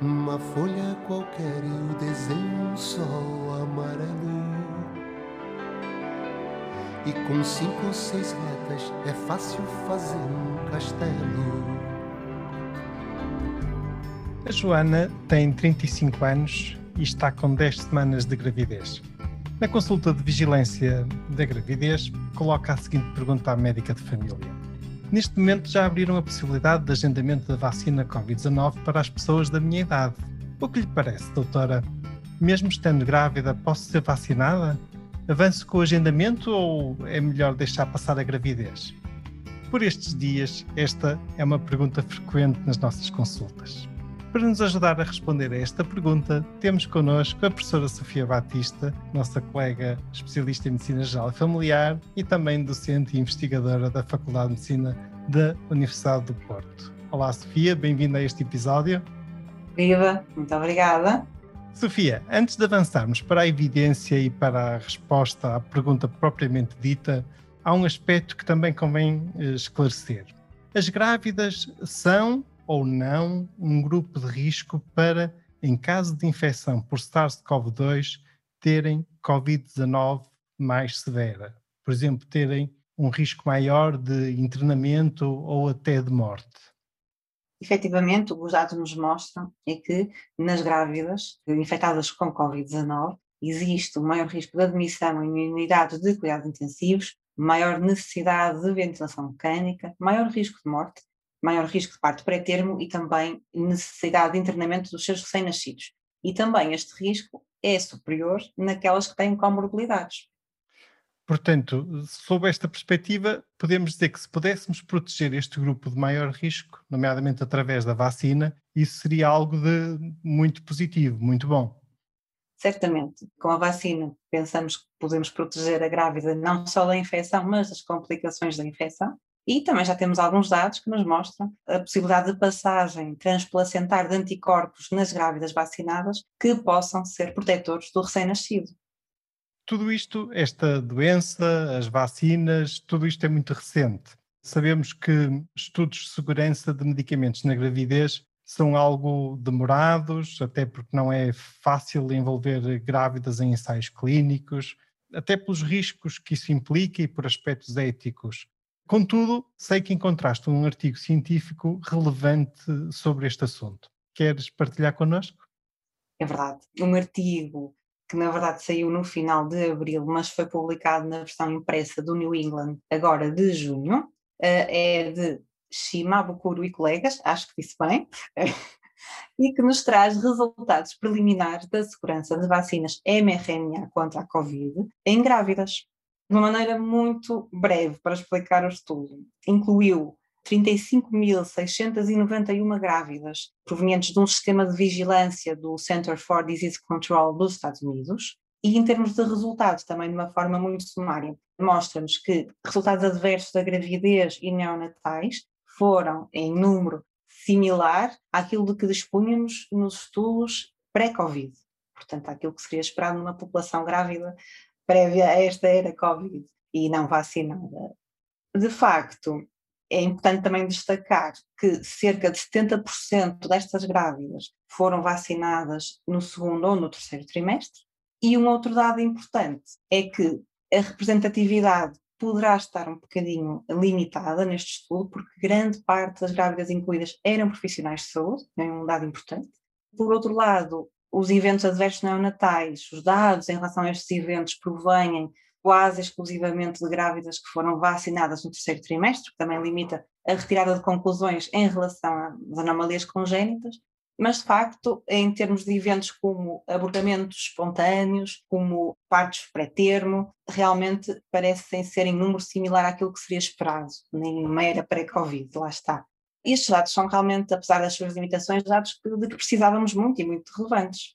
Uma folha qualquer e o desenho um sol amarelo. E com cinco ou seis retas é fácil fazer um castelo. A Joana tem 35 anos e está com 10 semanas de gravidez. Na consulta de vigilância da gravidez, coloca a seguinte pergunta à médica de família. Neste momento já abriram a possibilidade de agendamento da vacina Covid-19 para as pessoas da minha idade. O que lhe parece, doutora? Mesmo estando grávida, posso ser vacinada? Avanço com o agendamento ou é melhor deixar passar a gravidez? Por estes dias, esta é uma pergunta frequente nas nossas consultas. Para nos ajudar a responder a esta pergunta, temos connosco a professora Sofia Batista, nossa colega especialista em Medicina Geral e Familiar e também docente e investigadora da Faculdade de Medicina da Universidade do Porto. Olá, Sofia, bem-vinda a este episódio. Viva, muito obrigada. Sofia, antes de avançarmos para a evidência e para a resposta à pergunta propriamente dita, há um aspecto que também convém eh, esclarecer. As grávidas são ou não um grupo de risco para, em caso de infecção por SARS-CoV-2, terem Covid-19 mais severa. Por exemplo, terem um risco maior de internamento ou até de morte. Efetivamente, o que os dados nos mostram é que nas grávidas infectadas com Covid-19 existe um maior risco de admissão em unidades de cuidados intensivos, maior necessidade de ventilação mecânica, maior risco de morte, maior risco de parto pré-termo e também necessidade de internamento dos seus recém-nascidos. E também este risco é superior naquelas que têm comorbilidades. Portanto, sob esta perspectiva, podemos dizer que se pudéssemos proteger este grupo de maior risco, nomeadamente através da vacina, isso seria algo de muito positivo, muito bom. Certamente, com a vacina pensamos que podemos proteger a grávida não só da infecção, mas das complicações da infecção. E também já temos alguns dados que nos mostram a possibilidade de passagem transplacentar de anticorpos nas grávidas vacinadas que possam ser protetores do recém-nascido. Tudo isto, esta doença, as vacinas, tudo isto é muito recente. Sabemos que estudos de segurança de medicamentos na gravidez são algo demorados, até porque não é fácil envolver grávidas em ensaios clínicos, até pelos riscos que isso implica e por aspectos éticos. Contudo, sei que encontraste um artigo científico relevante sobre este assunto. Queres partilhar connosco? É verdade. Um artigo que na verdade saiu no final de abril, mas foi publicado na versão impressa do New England agora de junho, é de Shimabukuro e colegas, acho que disse bem, e que nos traz resultados preliminares da segurança de vacinas mRNA contra a Covid em grávidas. De uma maneira muito breve para explicar o estudo, incluiu 35.691 grávidas provenientes de um sistema de vigilância do Center for Disease Control dos Estados Unidos. E em termos de resultados, também de uma forma muito sumária, mostra-nos que resultados adversos da gravidez e neonatais foram em número similar àquilo de que dispunhamos nos estudos pré-Covid. Portanto, aquilo que seria esperado numa população grávida prévia a esta era Covid e não vacinada. De facto, é importante também destacar que cerca de 70% destas grávidas foram vacinadas no segundo ou no terceiro trimestre. E um outro dado importante é que a representatividade poderá estar um bocadinho limitada neste estudo, porque grande parte das grávidas incluídas eram profissionais de saúde, é um dado importante. Por outro lado, os eventos adversos neonatais, os dados em relação a estes eventos provêm quase exclusivamente de grávidas que foram vacinadas no terceiro trimestre, que também limita a retirada de conclusões em relação às anomalias congénitas, Mas, de facto, em termos de eventos como abortamentos espontâneos, como partos pré-termo, realmente parecem ser em número similar àquilo que seria esperado, nem era pré-Covid, lá está. Estes dados são realmente, apesar das suas limitações, dados de que precisávamos muito e muito relevantes.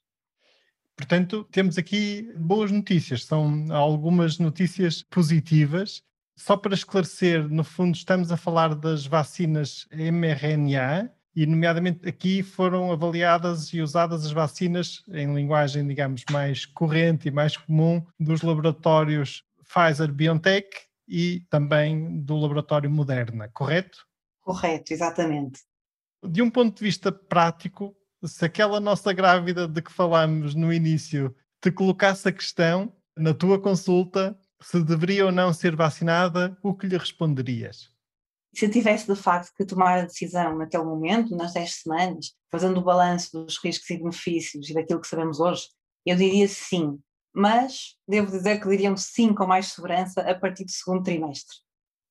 Portanto, temos aqui boas notícias, são algumas notícias positivas. Só para esclarecer, no fundo, estamos a falar das vacinas mRNA e, nomeadamente, aqui foram avaliadas e usadas as vacinas em linguagem, digamos, mais corrente e mais comum dos laboratórios Pfizer BioNTech e também do laboratório Moderna, correto? Correto, exatamente. De um ponto de vista prático, se aquela nossa grávida de que falámos no início te colocasse a questão na tua consulta se deveria ou não ser vacinada, o que lhe responderias? Se eu tivesse de facto que tomar a decisão naquele momento, nas 10 semanas, fazendo o balanço dos riscos e benefícios e daquilo que sabemos hoje, eu diria sim. Mas devo dizer que diria um sim com mais segurança a partir do segundo trimestre.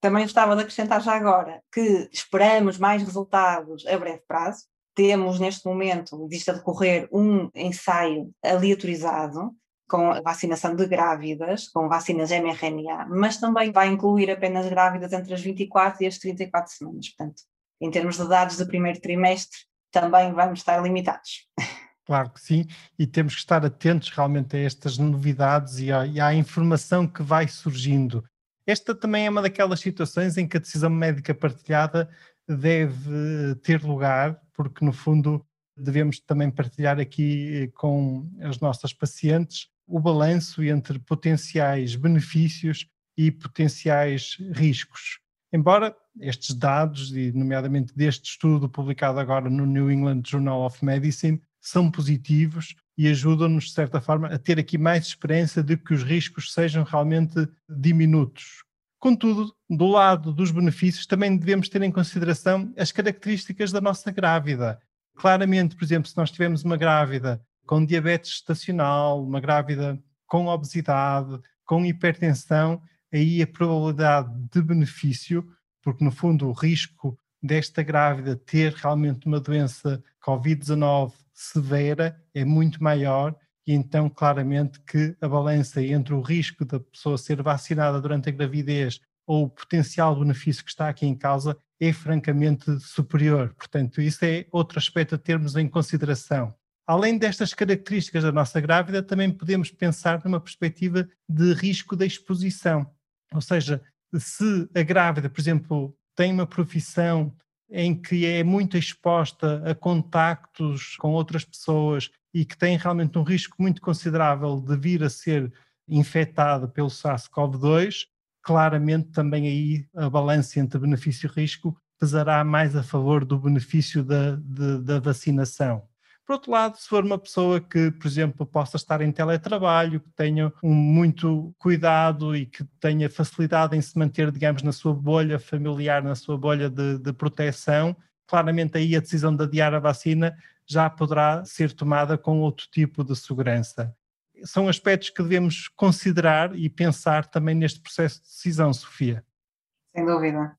Também gostava de acrescentar já agora que esperamos mais resultados a breve prazo, temos neste momento, existe a decorrer um ensaio aleatorizado com a vacinação de grávidas, com vacinas mRNA, mas também vai incluir apenas grávidas entre as 24 e as 34 semanas. Portanto, em termos de dados do primeiro trimestre, também vamos estar limitados. Claro que sim, e temos que estar atentos realmente a estas novidades e à, e à informação que vai surgindo. Esta também é uma daquelas situações em que a decisão médica partilhada deve ter lugar, porque no fundo devemos também partilhar aqui eh, com as nossas pacientes o balanço entre potenciais benefícios e potenciais riscos. Embora estes dados, e nomeadamente deste estudo publicado agora no New England Journal of Medicine, são positivos e ajudam-nos, de certa forma, a ter aqui mais esperança de que os riscos sejam realmente diminutos. Contudo, do lado dos benefícios, também devemos ter em consideração as características da nossa grávida. Claramente, por exemplo, se nós tivermos uma grávida com diabetes estacional, uma grávida com obesidade, com hipertensão, aí a probabilidade de benefício, porque no fundo o risco desta grávida ter realmente uma doença COVID-19 severa é muito maior e então claramente que a balança entre o risco da pessoa ser vacinada durante a gravidez ou o potencial benefício que está aqui em causa é francamente superior. Portanto, isso é outro aspecto a termos em consideração. Além destas características da nossa grávida, também podemos pensar numa perspectiva de risco da exposição. Ou seja, se a grávida, por exemplo, tem uma profissão em que é muito exposta a contactos com outras pessoas e que tem realmente um risco muito considerável de vir a ser infectada pelo SARS-CoV-2, claramente também aí a balança entre benefício e risco pesará mais a favor do benefício da, de, da vacinação. Por outro lado, se for uma pessoa que, por exemplo, possa estar em teletrabalho, que tenha um muito cuidado e que tenha facilidade em se manter, digamos, na sua bolha familiar, na sua bolha de, de proteção, claramente aí a decisão de adiar a vacina já poderá ser tomada com outro tipo de segurança. São aspectos que devemos considerar e pensar também neste processo de decisão, Sofia. Sem dúvida.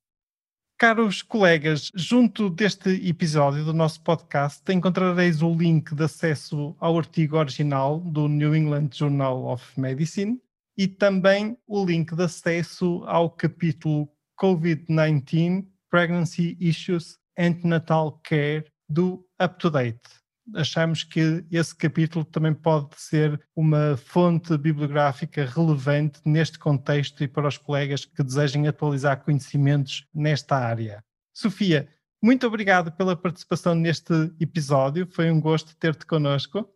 Caros colegas, junto deste episódio do nosso podcast encontrareis o link de acesso ao artigo original do New England Journal of Medicine e também o link de acesso ao capítulo COVID-19 Pregnancy Issues Antenatal Care do Up to Date. Achamos que esse capítulo também pode ser uma fonte bibliográfica relevante neste contexto e para os colegas que desejem atualizar conhecimentos nesta área. Sofia, muito obrigado pela participação neste episódio, foi um gosto ter-te connosco.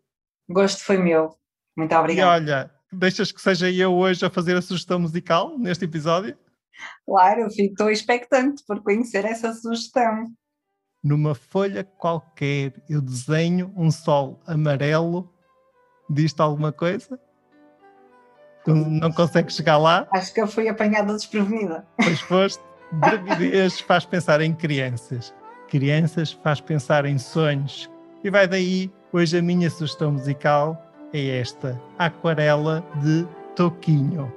Gosto foi meu, muito obrigado. E olha, deixas que seja eu hoje a fazer a sugestão musical neste episódio? Claro, fico expectante por conhecer essa sugestão numa folha qualquer eu desenho um sol amarelo, diz-te alguma coisa? Tu não consegues chegar lá? Acho que eu fui apanhada desprevenida. Pois foste. Gravidez faz pensar em crianças. Crianças faz pensar em sonhos. E vai daí, hoje a minha sugestão musical é esta: Aquarela de Toquinho.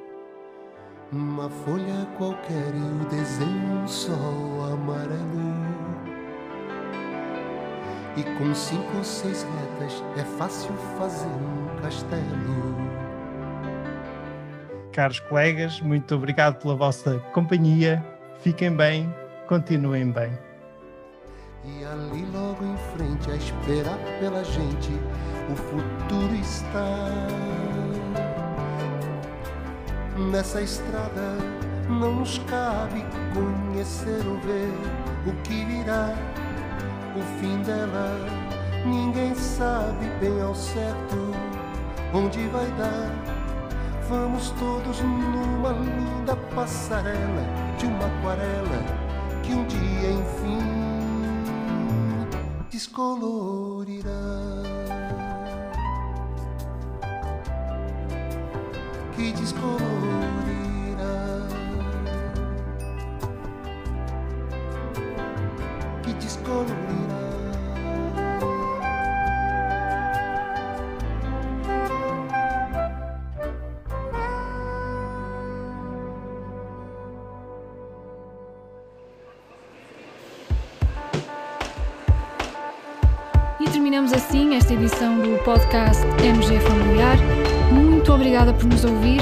Uma folha qualquer eu desenho um sol amarelo E com cinco ou seis retas é fácil fazer um castelo. Caros colegas, muito obrigado pela vossa companhia. Fiquem bem, continuem bem. E ali logo em frente, a esperar pela gente, o futuro está. Nessa estrada não nos cabe conhecer ou ver o que virá, o fim dela. Ninguém sabe bem ao certo onde vai dar. Vamos todos numa linda passarela de uma aquarela que um dia enfim descolorirá. Que descolorirá. Descolorirá. E terminamos assim esta edição do podcast MG Familiar. Muito obrigada por nos ouvir.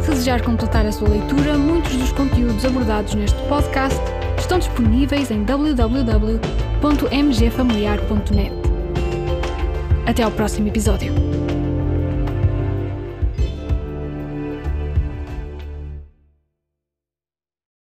Se desejar completar a sua leitura, muitos dos conteúdos abordados neste podcast estão disponíveis em www.mgfamiliar.net. Até ao próximo episódio.